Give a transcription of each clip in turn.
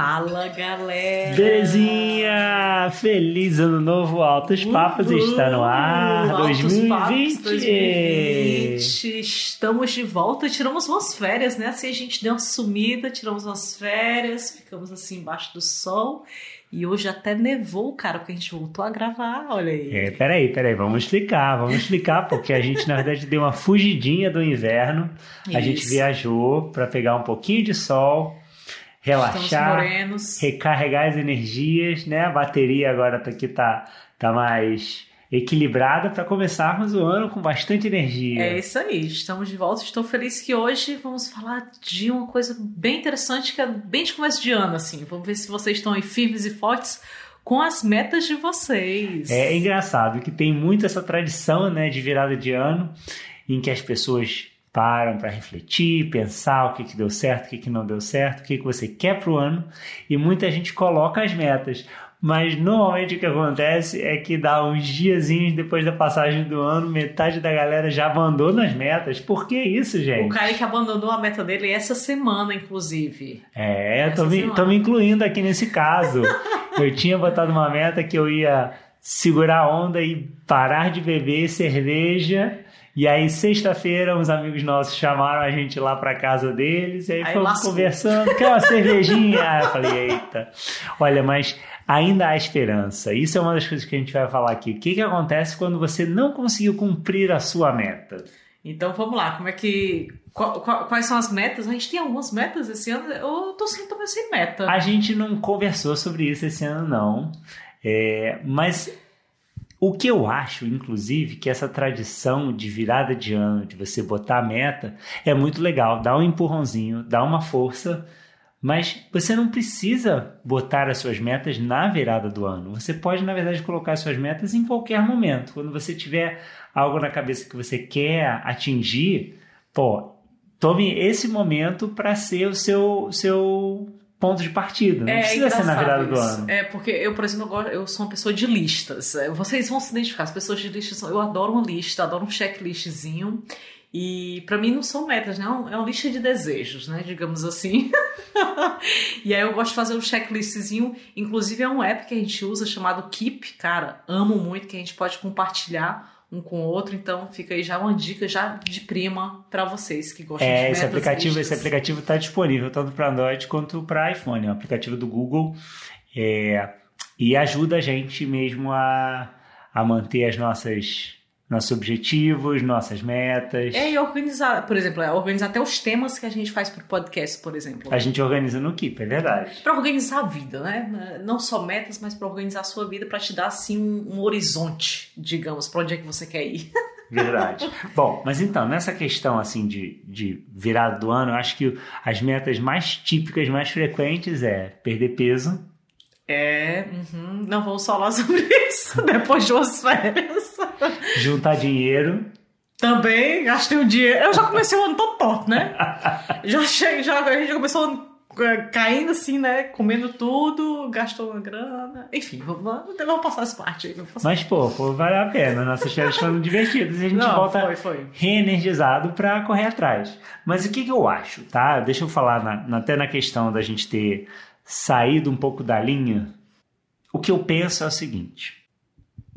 Fala, galera! Belezinha! Feliz ano novo, Altos Papos está no ar, Altos 2020. Papos 2020. Estamos de volta, tiramos umas férias, né? Assim a gente deu uma sumida, tiramos umas férias, ficamos assim embaixo do sol. E hoje até nevou, cara, porque a gente voltou a gravar, olha aí. É, peraí, peraí, vamos explicar, vamos explicar, porque a gente na verdade deu uma fugidinha do inverno. A gente Isso. viajou para pegar um pouquinho de sol, relaxar, recarregar as energias, né? A bateria agora tá aqui tá, tá mais equilibrada para começarmos o ano com bastante energia. É isso aí, estamos de volta. Estou feliz que hoje vamos falar de uma coisa bem interessante, que é bem de começo de ano, assim. Vamos ver se vocês estão aí firmes e fortes com as metas de vocês. É engraçado que tem muito essa tradição né, de virada de ano em que as pessoas param para refletir, pensar o que, que deu certo, o que, que não deu certo, o que, que você quer para o ano e muita gente coloca as metas. Mas normalmente o que acontece é que dá uns diazinhos depois da passagem do ano, metade da galera já abandona as metas. Por que isso, O gente? Kaique abandonou a meta dele essa semana, inclusive. É, Essa tô me, semana. tô me incluindo aqui nesse caso. eu tinha botado uma meta que eu ia segurar a onda e parar de beber cerveja. E aí, sexta-feira, uns amigos nossos chamaram a gente lá pra casa deles. E aí, Aí fomos conversando. Quer uma cervejinha? Aí eu falei, eita. Olha, mas ainda há esperança. Isso é uma das coisas que a gente vai falar aqui. O que, que acontece quando você não conseguiu cumprir a sua meta? Então vamos lá, como é que. qual- qual- quais são as metas? A gente tem algumas metas esse ano. Eu tô sem, tô meio sem meta. A gente não conversou sobre isso esse ano, não. É, mas o que eu acho, inclusive, que essa tradição de virada de ano, de você botar a meta, é muito legal. Dá um empurrãozinho, dá uma força, mas você não precisa botar as suas metas na virada do ano. Você pode, na verdade, colocar as suas metas em qualquer momento. Quando você tiver algo na cabeça que você quer atingir, pô, tome esse momento para ser o seu, seu ponto de partida. Não precisa ser na virada do engraçado ano. isso. É, porque eu, por exemplo, gosto- eu sou uma pessoa de listas. É, Vocês vão se identificar. As pessoas de listas são. Eu adoro uma lista, adoro um checklistzinho. E pra mim não são metas, né? É É uma lista de desejos, né? Digamos assim. e aí eu gosto de fazer um checklistzinho. Inclusive é um app que a gente usa chamado Keep. Cara, amo muito que a gente pode compartilhar um com o outro. Então fica aí já uma dica já de prima pra vocês que gostam de É, metas. esse aplicativo, listas. esse aplicativo está disponível tanto para Android quanto para iPhone. É um aplicativo do Google é, e ajuda a gente mesmo a, a manter as nossas nossos objetivos, nossas metas. É, e organizar, por exemplo, é organizar até os temas que a gente faz pro podcast, por exemplo. A gente organiza no Keep, é verdade. Pra organizar a vida, né? Não só metas, mas pra organizar a sua vida, pra te dar assim um, um horizonte, digamos, pra onde é que você quer ir. Verdade. Bom, mas então, nessa questão assim de, de virada do ano, eu acho que as metas mais típicas, mais frequentes é perder peso, É, uhum, não vamos falar sobre isso depois de umas férias. juntar dinheiro, Também gastei um dia. Eu já comecei o ano todo torto, né? Já cheguei, já, a gente já começou o ano é, caindo assim, né? Comendo tudo, gastou uma grana. Enfim, vamos, vamos passar essa parte aí. mas pô, pô vale a pena. Nossas férias foram divertidas e a gente Não, volta foi, foi. reenergizado para correr atrás. Mas o que, que eu acho, tá? Deixa eu falar na- até na questão da gente ter saído um pouco da linha. O que eu penso é o seguinte: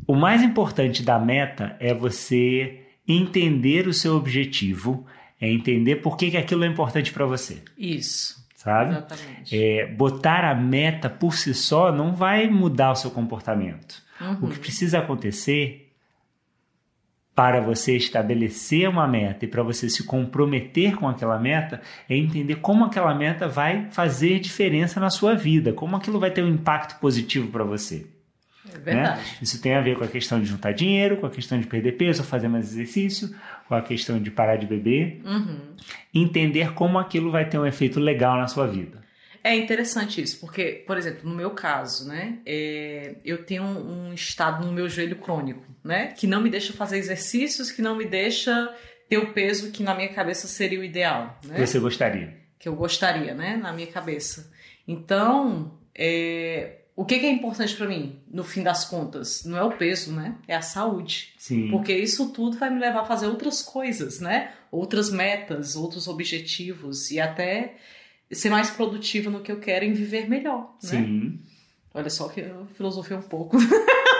o mais importante da meta é você entender o seu objetivo, é entender por que, que aquilo é importante para você, Isso, sabe? exatamente. É, botar a meta por si só não vai mudar o seu comportamento. Uhum. O que precisa acontecer para você estabelecer uma meta e para você se comprometer com aquela meta é entender como aquela meta vai fazer diferença na sua vida, como aquilo vai ter um impacto positivo para você. É né? verdade. Isso tem a ver com a questão de juntar dinheiro, com a questão de perder peso, fazer mais exercício, com a questão de parar de beber, Uhum. entender como aquilo vai ter um efeito legal na sua vida. É interessante isso, porque, por exemplo, no meu caso, né, é, eu tenho um, um estado no meu joelho crônico, né, que não me deixa fazer exercícios, que não me deixa ter o peso que na minha cabeça seria o ideal, né, Que você gostaria. que eu gostaria, né, na minha cabeça. Então, é, o que, que é importante pra mim, no fim das contas, não é o peso, né, é a saúde. Sim. Porque isso tudo vai me levar a fazer outras coisas, né? Outras metas, outros objetivos e até ser mais produtiva no que eu quero e viver melhor, né? Sim. Olha só que eu filosofei um pouco.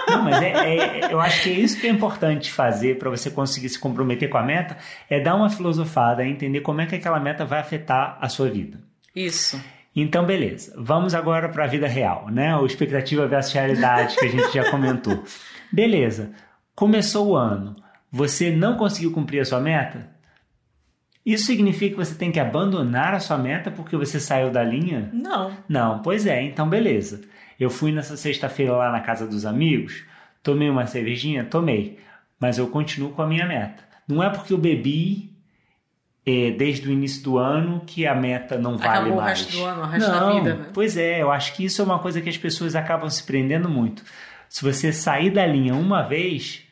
Não, mas é, é- eu acho que é isso que é importante fazer para você conseguir se comprometer com a meta, é dar uma filosofada, entender como é que aquela meta vai afetar a sua vida. Isso. Então, beleza. Vamos agora para a vida real, né? O expectativa versus realidade que a gente já comentou. Beleza. Começou o ano. Você não conseguiu cumprir a sua meta? Isso significa que você tem que abandonar a sua meta porque você saiu da linha? Não. Não, pois é, então beleza. Eu fui nessa sexta-feira lá na casa dos amigos, tomei uma cervejinha, tomei, mas eu continuo com a minha meta. Não é porque eu bebi eh, desde o início do ano que a meta não vale Acabou o mais. resto do ano, o resto não, da vida, né? Pois é, eu acho que isso é uma coisa que as pessoas acabam se prendendo muito. Se você sair da linha uma vez,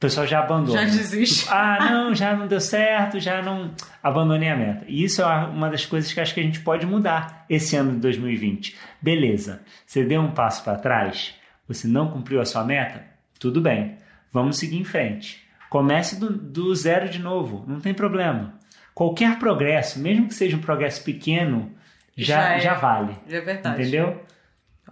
o pessoal já abandona. Já desiste. Ah, não, já não deu certo, já não abandonei a meta. E isso é uma das coisas que acho que a gente pode mudar esse ano de 2020. Beleza, você deu um passo para trás, você não cumpriu a sua meta, tudo bem, vamos seguir em frente. Comece do, do zero de novo, não tem problema. Qualquer progresso, mesmo que seja um progresso pequeno, já, Já é. já vale. É verdade. Entendeu?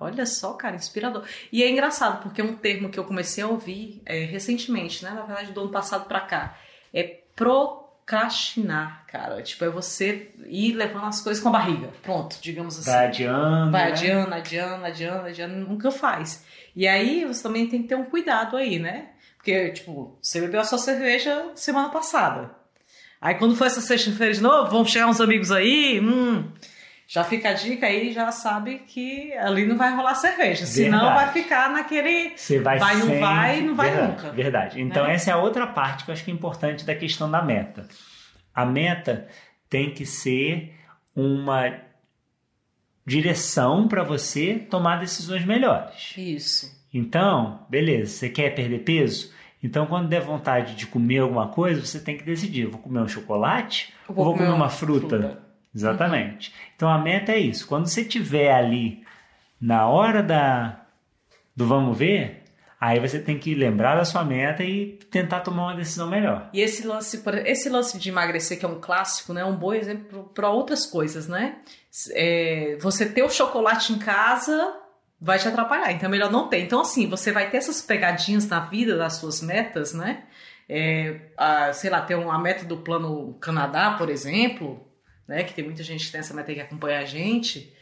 Olha só, cara, inspirador. E é engraçado, porque é um termo que eu comecei a ouvir é, recentemente, né? Na verdade, do ano passado pra cá. É procrastinar, cara. Tipo, é você ir levando as coisas com a barriga. Pronto, digamos assim. Vai adiando. Vai né? adiando, adiando, adiando, adiando, nunca faz. E aí você também tem que ter um cuidado aí, né? Porque, tipo, você bebeu a sua cerveja semana passada. Aí quando for essa sexta-feira de novo, vão chegar uns amigos aí, hum, já fica a dica aí, já sabe que ali não vai rolar cerveja. Senão Verdade. vai ficar naquele. Você vai Vai, não sempre- vai, não vai verdade, nunca. Verdade. Então, Né? essa é a outra parte que eu acho que é importante da questão da meta. A meta tem que ser uma direção para você tomar decisões melhores. Isso. Então, beleza, você quer perder peso? Então, quando der vontade de comer alguma coisa, você tem que decidir: vou comer um chocolate ou vou comer uma fruta? Exatamente. Então a meta é isso. Quando você tiver ali na hora da do vamos ver, aí você tem que lembrar da sua meta e tentar tomar uma decisão melhor. E esse lance, esse lance de emagrecer, que é um clássico, né? É um bom exemplo para outras coisas, né? É, você ter o chocolate em casa vai te atrapalhar, então é melhor não ter. Então, assim, você vai ter essas pegadinhas na vida das suas metas, né? É, a, sei lá, ter uma meta do plano Canadá, por exemplo, né? Que tem muita gente que tem essa meta que acompanha a gente.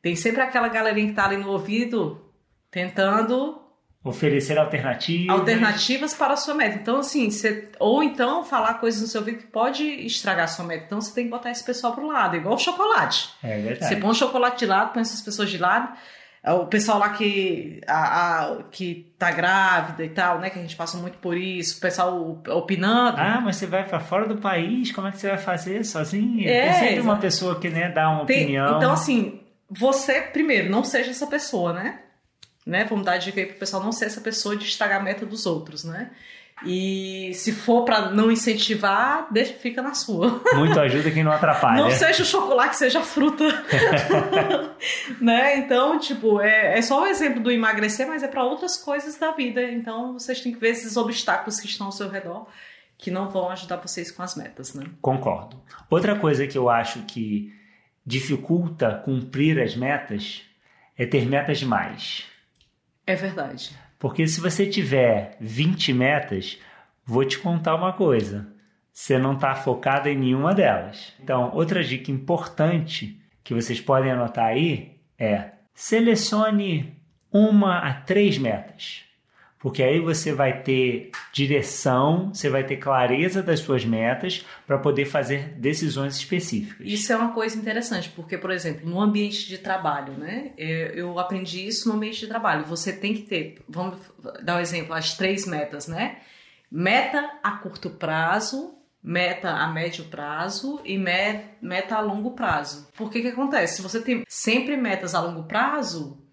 Tem sempre aquela galerinha que tá ali no ouvido tentando Oferecer alternativas. alternativas para a sua meta. Então, assim, você, ou então falar coisas no seu ouvido que pode estragar a sua meta. Então, você tem que botar esse pessoal pro lado, igual o chocolate. É Você verdade. põe o chocolate de lado, põe essas pessoas de lado. É, O pessoal lá que, a, a- que tá grávida e tal, né? Que a gente passa muito por isso. O pessoal opinando. Ah, mas você vai para fora do país, como é que você vai fazer sozinho? É, Tem sempre uma pessoa que né, dá uma Tem- opinião. Então, assim, você, primeiro, não seja essa pessoa, né? né? Vamos dar dica aí pro pessoal não ser essa pessoa de estragar a meta dos outros, né? E se for pra não incentivar, deixa, fica na sua. Muito ajuda quem não atrapalha. Não seja o chocolate, seja a fruta. né? Então, tipo, é, é só o exemplo do emagrecer, mas é pra outras coisas da vida. Então, vocês têm que ver esses obstáculos que estão ao seu redor que não vão ajudar vocês com as metas, né? Concordo. Outra coisa que eu acho que dificulta cumprir as metas é ter metas demais. É verdade. Porque se você tiver 20 metas, vou te contar uma coisa. Você não está focado em nenhuma delas. Então, outra dica importante que vocês podem anotar aí é selecione uma a três metas. Porque aí você vai ter direção, você vai ter clareza das suas metas para poder fazer decisões específicas. Isso é uma coisa interessante, porque, por exemplo, no ambiente de trabalho, né? é, Eu aprendi isso no ambiente de trabalho. Você tem que ter, vamos dar um exemplo, as três metas, né? Meta a curto prazo, meta a médio prazo e me- meta a longo prazo. Por que que acontece? Se você tem sempre metas a longo prazo,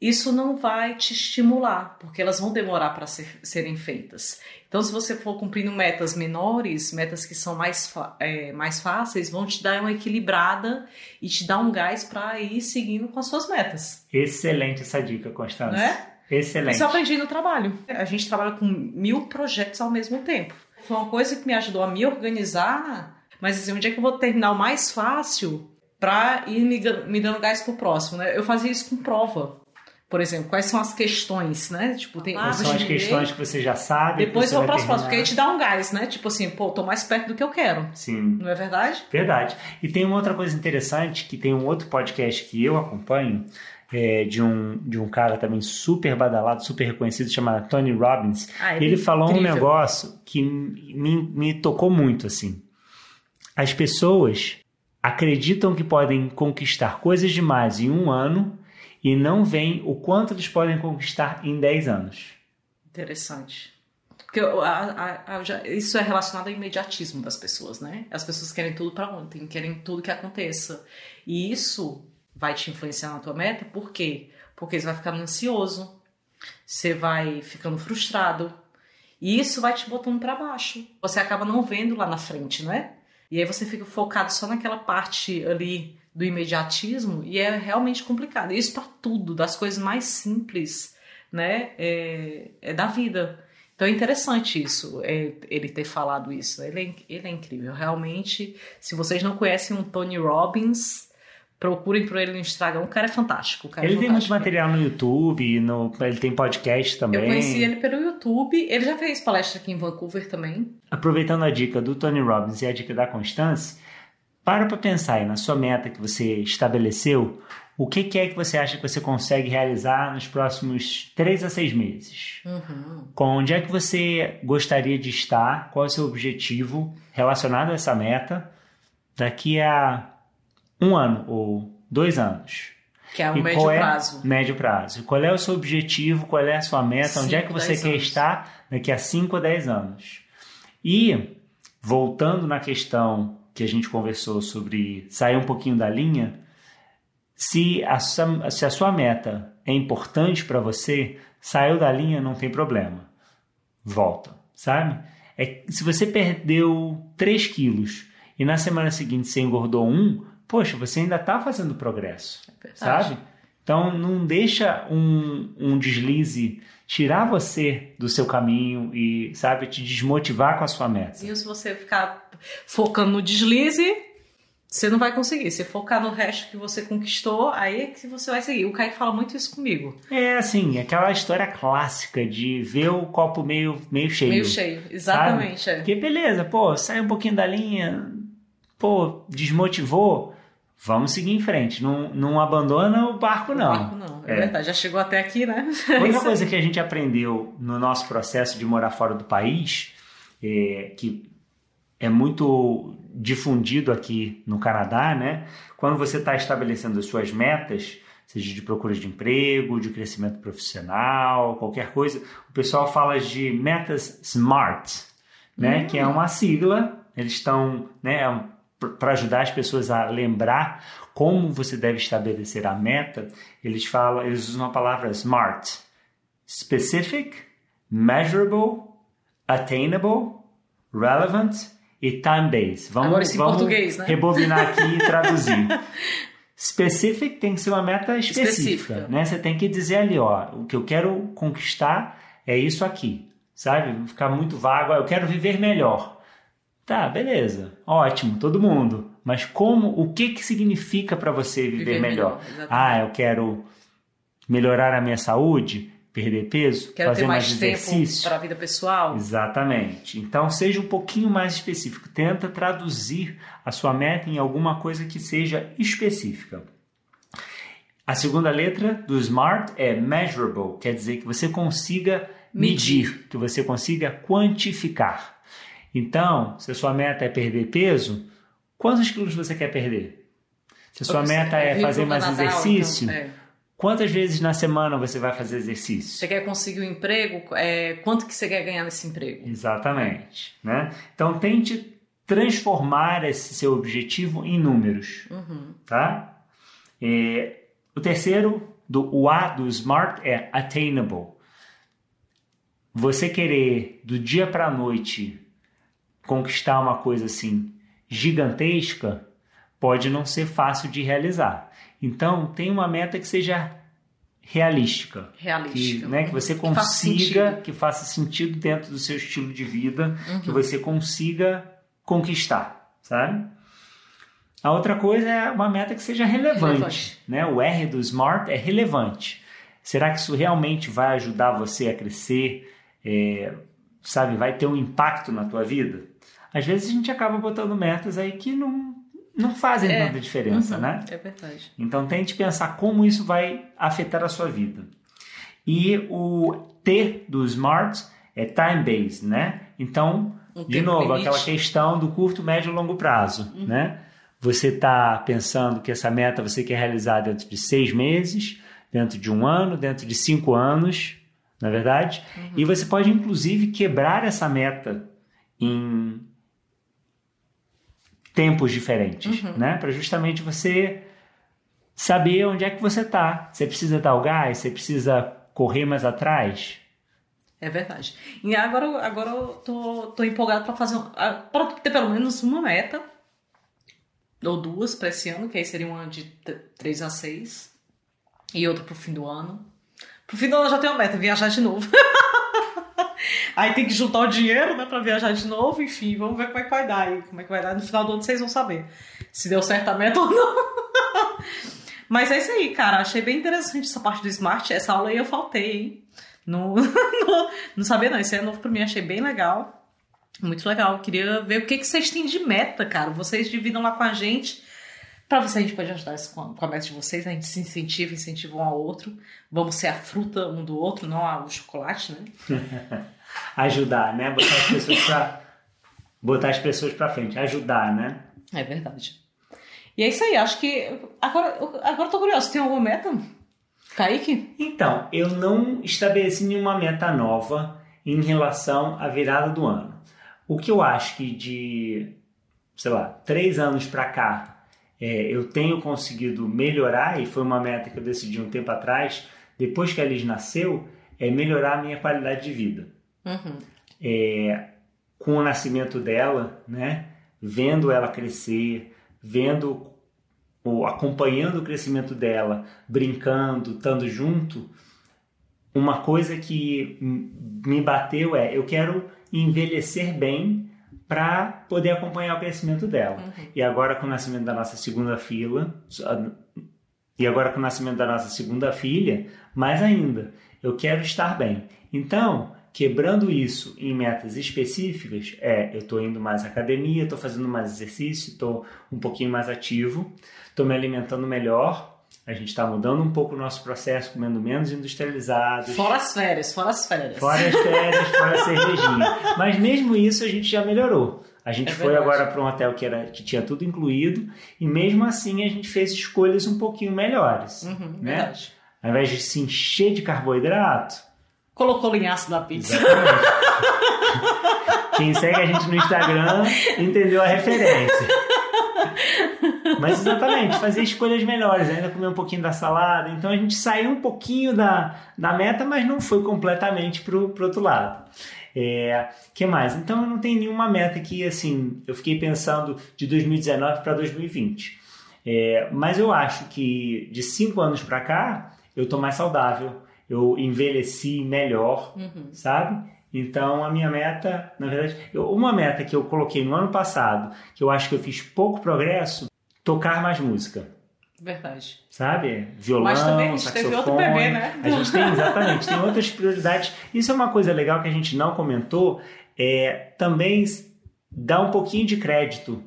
isso não vai te estimular, porque elas vão demorar para serem feitas. Então, se você for cumprindo metas menores, metas que são mais, é, mais fáceis, vão te dar uma equilibrada e te dar um gás para ir seguindo com as suas metas. Excelente essa dica, Constância. Né? Excelente. Isso eu aprendi no trabalho. A gente trabalha com mil projetos ao mesmo tempo. Foi uma coisa que me ajudou a me organizar, mas assim, onde é que eu vou terminar o mais fácil? para ir me, me dando gás pro próximo, né? Eu fazia isso com prova. Por exemplo, quais são as questões, né? Tipo, tem Quais são as questões que você já sabe? Depois eu vou para as próximas, porque aí te dá um gás, né? Tipo assim, pô, tô mais perto do que eu quero. Sim. Não é verdade? Verdade. E tem uma outra coisa interessante, que tem um outro podcast que eu acompanho, é, de, um, de um cara também super badalado, super reconhecido, chamado Tony Robbins. Ah, ele falou um incrível. negócio que me, me tocou muito, assim. As pessoas acreditam que podem conquistar coisas demais em um ano e não veem o quanto eles podem conquistar em 10 anos. Interessante. Porque a- a- a- já- isso é relacionado ao imediatismo das pessoas, né? As pessoas querem tudo para ontem, querem tudo que aconteça. E isso vai te influenciar na tua meta, por quê? Porque você vai ficando ansioso, você vai ficando frustrado, e isso vai te botando para baixo. Você acaba não vendo lá na frente, não é? E aí você fica focado só naquela parte ali do imediatismo e é realmente complicado. Isso para tudo, das coisas mais simples, né? É, é da vida. Então é interessante isso, é, ele ter falado isso. Ele é, ele é incrível. Realmente, se vocês não conhecem um Tony Robbins, procurem por ele no Instagram. O cara é fantástico. O cara é Ele tem muito fantástico. material no YouTube, no, ele tem podcast também. Eu conheci ele pelo YouTube. Ele já fez palestra aqui em Vancouver também. Aproveitando a dica do Tony Robbins e a dica da Constância, para para pensar aí na sua meta que você estabeleceu, o que, que é que você acha que você consegue realizar nos próximos três a seis meses? Uhum. Com onde é que você gostaria de estar? Qual é o seu objetivo relacionado a essa meta daqui a um ano ou dois anos? Que é o E médio é- prazo. Médio prazo. Qual é o seu objetivo? Qual é a sua meta? Onde é que Cinco, você dez quer anos. estar daqui a 5 ou 10 anos? E, voltando na questão que a gente conversou sobre sair um pouquinho da linha, se a sua, se a sua meta é importante para você, saiu da linha, não tem problema. Volta, sabe? É, se você perdeu 3 quilos e na semana seguinte você engordou um, poxa, você ainda está fazendo progresso Verdade. sabe? Então não deixa um, um deslize tirar você do seu caminho e, sabe, te desmotivar com a sua meta. E se você ficar focando no deslize, você não vai conseguir. Se focar no resto que você conquistou, aí é que você vai seguir. O Kaique fala muito isso comigo. É assim, aquela história clássica de ver o copo meio, meio cheio. Meio cheio. Exatamente. É. Porque beleza, pô, sai um pouquinho da linha, pô, desmotivou, vamos seguir em frente. Não, não abandona o barco, não. Barco não, é, É. verdade. Já chegou até aqui, né? Outra coisa que a gente aprendeu no nosso processo de morar fora do país, é, que é muito difundido aqui no Canadá, né? Quando você está estabelecendo as suas metas, seja de procura de emprego, de crescimento profissional, qualquer coisa, o pessoal fala de metas SMART, né? Que é uma sigla. Eles estão, né? Para ajudar as pessoas a lembrar como você deve estabelecer a meta, eles falam, eles usam a palavra SMART: specific, measurable, attainable, relevant e time-based. Vamos, Agora vamos português, né? rebobinar aqui e traduzir. Specific tem que ser uma meta específica, Específica. né? Você tem que dizer ali, ó, o que eu quero conquistar é isso aqui, sabe? Ficar muito vago, eu quero viver melhor. Tá, beleza, ótimo, todo mundo. Mas como, o que que significa para você viver, Viver melhor? melhor, ah, eu quero melhorar a minha saúde, perder peso, Quero fazer mais tempo exercício. para a vida pessoal. Exatamente. Então seja um pouquinho mais específico. Tenta traduzir a sua meta em alguma coisa que seja específica. A segunda letra do SMART é measurable, quer dizer que você consiga medir, Medir. que você consiga quantificar. Então, se a sua meta é perder peso, quantos quilos você quer perder? Se a sua meta é fazer mais exercício, então, é. quantas vezes na semana você vai fazer exercício? Você quer conseguir um emprego? É, quanto que você quer ganhar nesse emprego? Exatamente. Né? Então tente transformar esse seu objetivo em números. Uhum. Tá? É, o terceiro, do, o A do SMART é attainable. Você querer do dia para a noite conquistar uma coisa assim gigantesca pode não ser fácil de realizar. Então tem uma meta que seja realística que, Realística. né, que você Que faça consiga, que faça sentido dentro do seu estilo de vida, Uhum. que você consiga conquistar, sabe? A outra coisa é uma meta que seja relevante, Relevante. né? O R do SMART é relevante. Será que isso realmente vai ajudar você a crescer? É, sabe, vai ter um impacto na tua vida? Às vezes a gente acaba botando metas aí que não, não fazem É. tanta diferença, Uhum, né? É verdade. Então tente pensar como isso vai afetar a sua vida. E o T do SMART é time-based, né? Então, Um de novo, limite. aquela questão do curto, médio e longo prazo, né? Você está pensando que essa meta você quer realizar dentro de seis meses, dentro de um ano, dentro de cinco anos, na verdade? E você pode, inclusive, quebrar essa meta em tempos diferentes, né? Para justamente você saber onde é que você está. Você precisa dar o gás? Você precisa correr mais atrás? É verdade. E agora, agora eu tô, tô empolgado para fazer para ter pelo menos uma meta ou duas para esse ano, que aí seria uma de 3 a 6 e outra pro fim do ano. Pro fim do ano eu já tenho uma meta, viajar de novo. aí tem que juntar o dinheiro, né, para viajar de novo, enfim, vamos ver como é que vai dar aí, como é que vai dar no final do ano vocês vão saber se deu certo a meta ou não. Mas é isso aí, cara. Achei bem interessante essa parte do Smart. Essa aula aí eu faltei, hein? Não, não, não sabia, não. Esse é novo pra mim, achei bem legal. Muito legal. Queria ver o que, que vocês têm de meta, cara. Vocês dividam lá com a gente. Pra se a gente pode ajudar isso com a, meta de vocês. A gente se incentiva, incentiva um ao outro. Vamos ser a fruta um do outro, não o chocolate, né? Ajudar, né? Botar as pessoas para botar as pessoas para frente, ajudar, né? É verdade. E é isso aí. Acho que. Agora, agora eu tô curioso. Tem alguma meta? Kaique? Então, eu não estabeleci nenhuma meta nova em relação à virada do ano. O que eu acho que de, sei lá, três anos para cá, é, eu tenho conseguido melhorar, e foi uma meta que eu decidi um tempo atrás, depois que a Liz nasceu, é melhorar a minha qualidade de vida. Uhum. é, com o nascimento dela, né, vendo ela crescer, vendo ou acompanhando o crescimento dela, brincando, estando junto, uma coisa que me bateu é eu quero envelhecer bem para poder acompanhar o crescimento dela. E agora com o nascimento da nossa segunda filha, e agora com o nascimento da nossa segunda filha, mais ainda, eu quero estar bem. Então, quebrando isso em metas específicas, é, eu estou indo mais à academia, estou fazendo mais exercício, estou um pouquinho mais ativo, estou me alimentando melhor, a gente está mudando um pouco o nosso processo, comendo menos industrializados. Fora as férias, fora as férias. Fora as férias, fora a cervejinha. Mas mesmo isso a gente já melhorou. A gente É foi agora para um hotel que, era, que tinha tudo incluído e mesmo assim a gente fez escolhas um pouquinho melhores. Uhum, né? Verdade. Ao invés de se encher de carboidrato, Colocou linhaço na pizza. Quem segue a gente no Instagram entendeu a referência. Mas exatamente, fazer escolhas melhores, ainda comer um pouquinho da salada. Então a gente saiu um pouquinho da, da meta, mas não foi completamente pro, pro outro lado. É, que mais? Então eu não tenho nenhuma meta que assim, eu fiquei pensando de 2019 para 2020. É, mas eu acho que de cinco anos para cá eu tô mais saudável, eu envelheci melhor, Uhum. sabe? Então a minha meta, na verdade, eu- uma meta que eu coloquei no ano passado, que eu acho que eu fiz pouco progresso, tocar mais música, Verdade. sabe? Violão, Mas também a gente teve outro saxofone. bebê, né? A gente tem, exatamente, tem outras prioridades. Isso é uma coisa legal que a gente não comentou, é também dar um pouquinho de crédito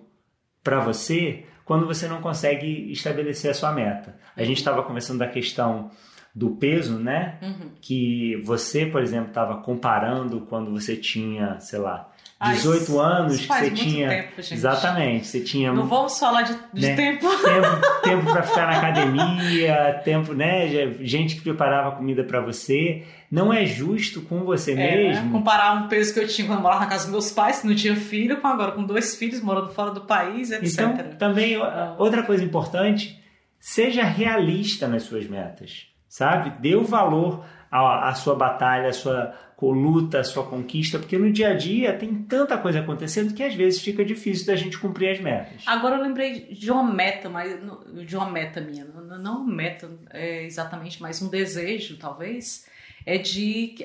para você quando você não consegue estabelecer a sua meta. A gente estava conversando da questão do peso, né? Uhum. que você, por exemplo, estava comparando quando você tinha, sei lá, Ah, 18 isso- anos, que você tinha. tempo, gente. Exatamente, você tinha Não vamos falar de, de Né? tempo. tempo, tempo para ficar na academia, tempo, né? Gente que preparava comida para você. Não é justo com você É, né? mesmo. Comparar um peso que eu tinha quando eu morava na casa dos meus pais, que não tinha filho, com agora com dois filhos morando fora do país, etc. Então, também ó, outra coisa importante, seja realista nas suas metas, sabe? Dê o valor à, à sua batalha, à sua luta, à sua conquista, porque no dia a dia tem tanta coisa acontecendo que às vezes fica difícil da gente cumprir as metas. Agora eu lembrei de uma meta, mas de uma meta minha, não uma meta é, exatamente, mas um desejo, talvez, é de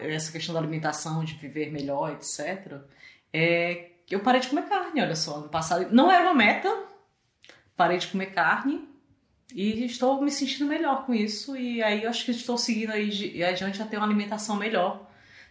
essa questão da alimentação, de viver melhor, etc. É, eu parei de comer carne, olha só, ano passado. Não era uma meta, parei de comer carne e estou me sentindo melhor com isso. E aí eu acho que estou seguindo aí adiante a ter uma alimentação melhor,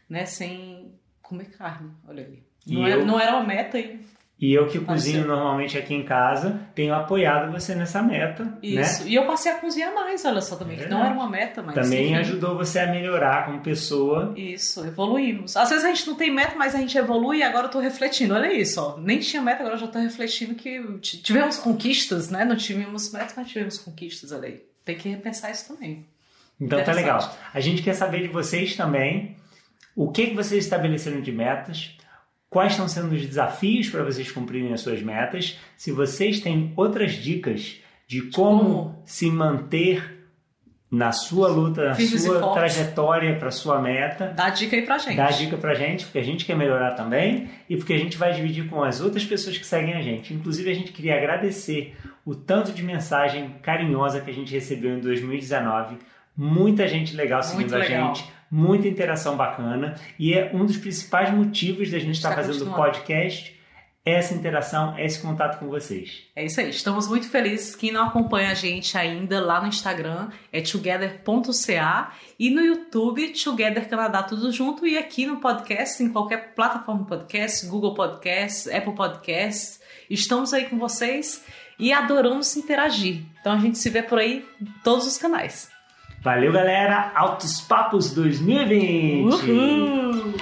né? Sem comer carne. Olha aí. Não, era, não era uma meta e e eu que cozinho normalmente aqui em casa, tenho apoiado você nessa meta. Né? Isso. Né? E eu passei a cozinhar mais, olha só também, é que não era uma meta, mas. Também enfim. ajudou você a melhorar como pessoa. Isso, evoluímos. Às vezes a gente não tem meta, mas a gente evolui e agora eu tô refletindo. Olha isso, ó. Nem tinha meta, agora eu já tô refletindo que tivemos conquistas, né? Não tivemos metas, mas tivemos conquistas, olha aí. Tem que repensar isso também. Então tá legal. A gente quer saber de vocês também o que, que vocês estabeleceram de metas quais estão sendo os desafios para vocês cumprirem as suas metas, se vocês têm outras dicas de como, como? se manter na sua luta, na sua trajetória para sua meta. Dá dica aí pra gente. Dá dica pra gente, porque a gente quer melhorar também e porque a gente vai dividir com as outras pessoas que seguem a gente. Inclusive, a gente queria agradecer o tanto de mensagem carinhosa que a gente recebeu em 2019. Muita gente legal seguindo a gente muita interação bacana e é um dos principais motivos da gente estar tá fazendo o podcast essa interação, esse contato com vocês. É isso aí, estamos muito felizes. Quem não acompanha a gente ainda lá no Instagram é together.ca e no YouTube Together Canadá tudo junto e aqui no podcast, em qualquer plataforma de podcast, Google Podcast, Apple Podcast. Estamos aí com vocês e adoramos interagir. Então a gente se vê por aí em todos os canais. Valeu, galera! Altos Papos 2020! Uhul!